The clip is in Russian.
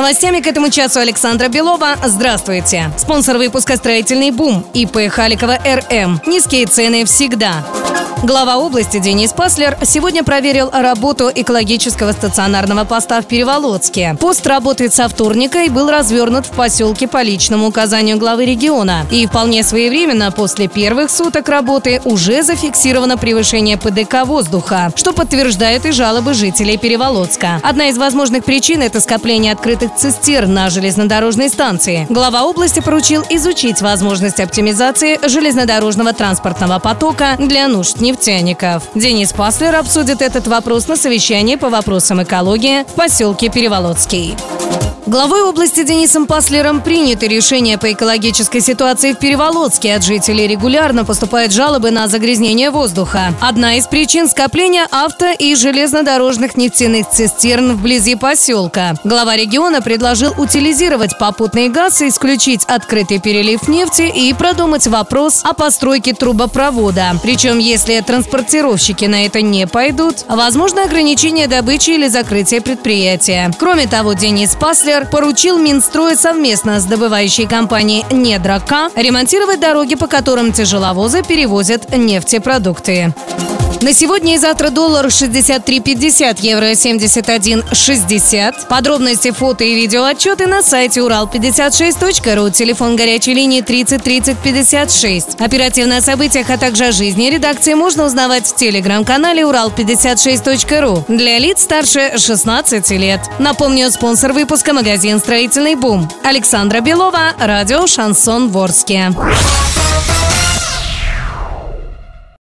Новостями к этому часу Александра Белова. Здравствуйте. Спонсор выпуска «Строительный бум» ИП Халикова РМ. Низкие цены всегда. Глава области Денис Паслер сегодня проверил работу экологического стационарного поста в Переволодске. Пост работает со вторника и был развернут в поселке по личному указанию главы региона. И вполне своевременно после первых суток работы уже зафиксировано превышение ПДК воздуха, что подтверждают и жалобы жителей Переволодска. Одна из возможных причин – это скопление открытых цистерн на железнодорожной станции. Глава области поручил изучить возможность оптимизации железнодорожного транспортного потока для нужд нефтяников. Денис Паслер обсудит этот вопрос на совещании по вопросам экологии в поселке Переволодский. Главой области Денисом Паслером принято решение по экологической ситуации в Переволодске. От жителей регулярно поступают жалобы на загрязнение воздуха. Одна из причин скопления авто и железнодорожных нефтяных цистерн вблизи поселка. Глава региона предложил утилизировать попутный газ, исключить открытый перелив нефти и продумать вопрос о постройке трубопровода. Причем, если транспортировщики на это не пойдут, возможно ограничение добычи или закрытие предприятия. Кроме того, Денис Паслер поручил Минстрой совместно с добывающей компанией «Недрока» ремонтировать дороги, по которым тяжеловозы перевозят нефтепродукты. На сегодня и завтра доллар 63.50, евро 71.60. Подробности, фото и видео отчеты на сайте урал56.ру, телефон горячей линии 30 30 56. Оперативно о событиях, а также о жизни редакции можно узнавать в телеграм-канале урал56.ру для лиц старше 16 лет. Напомню, спонсор выпуска магазин «Строительный бум». Александра Белова, радио «Шансон Ворске».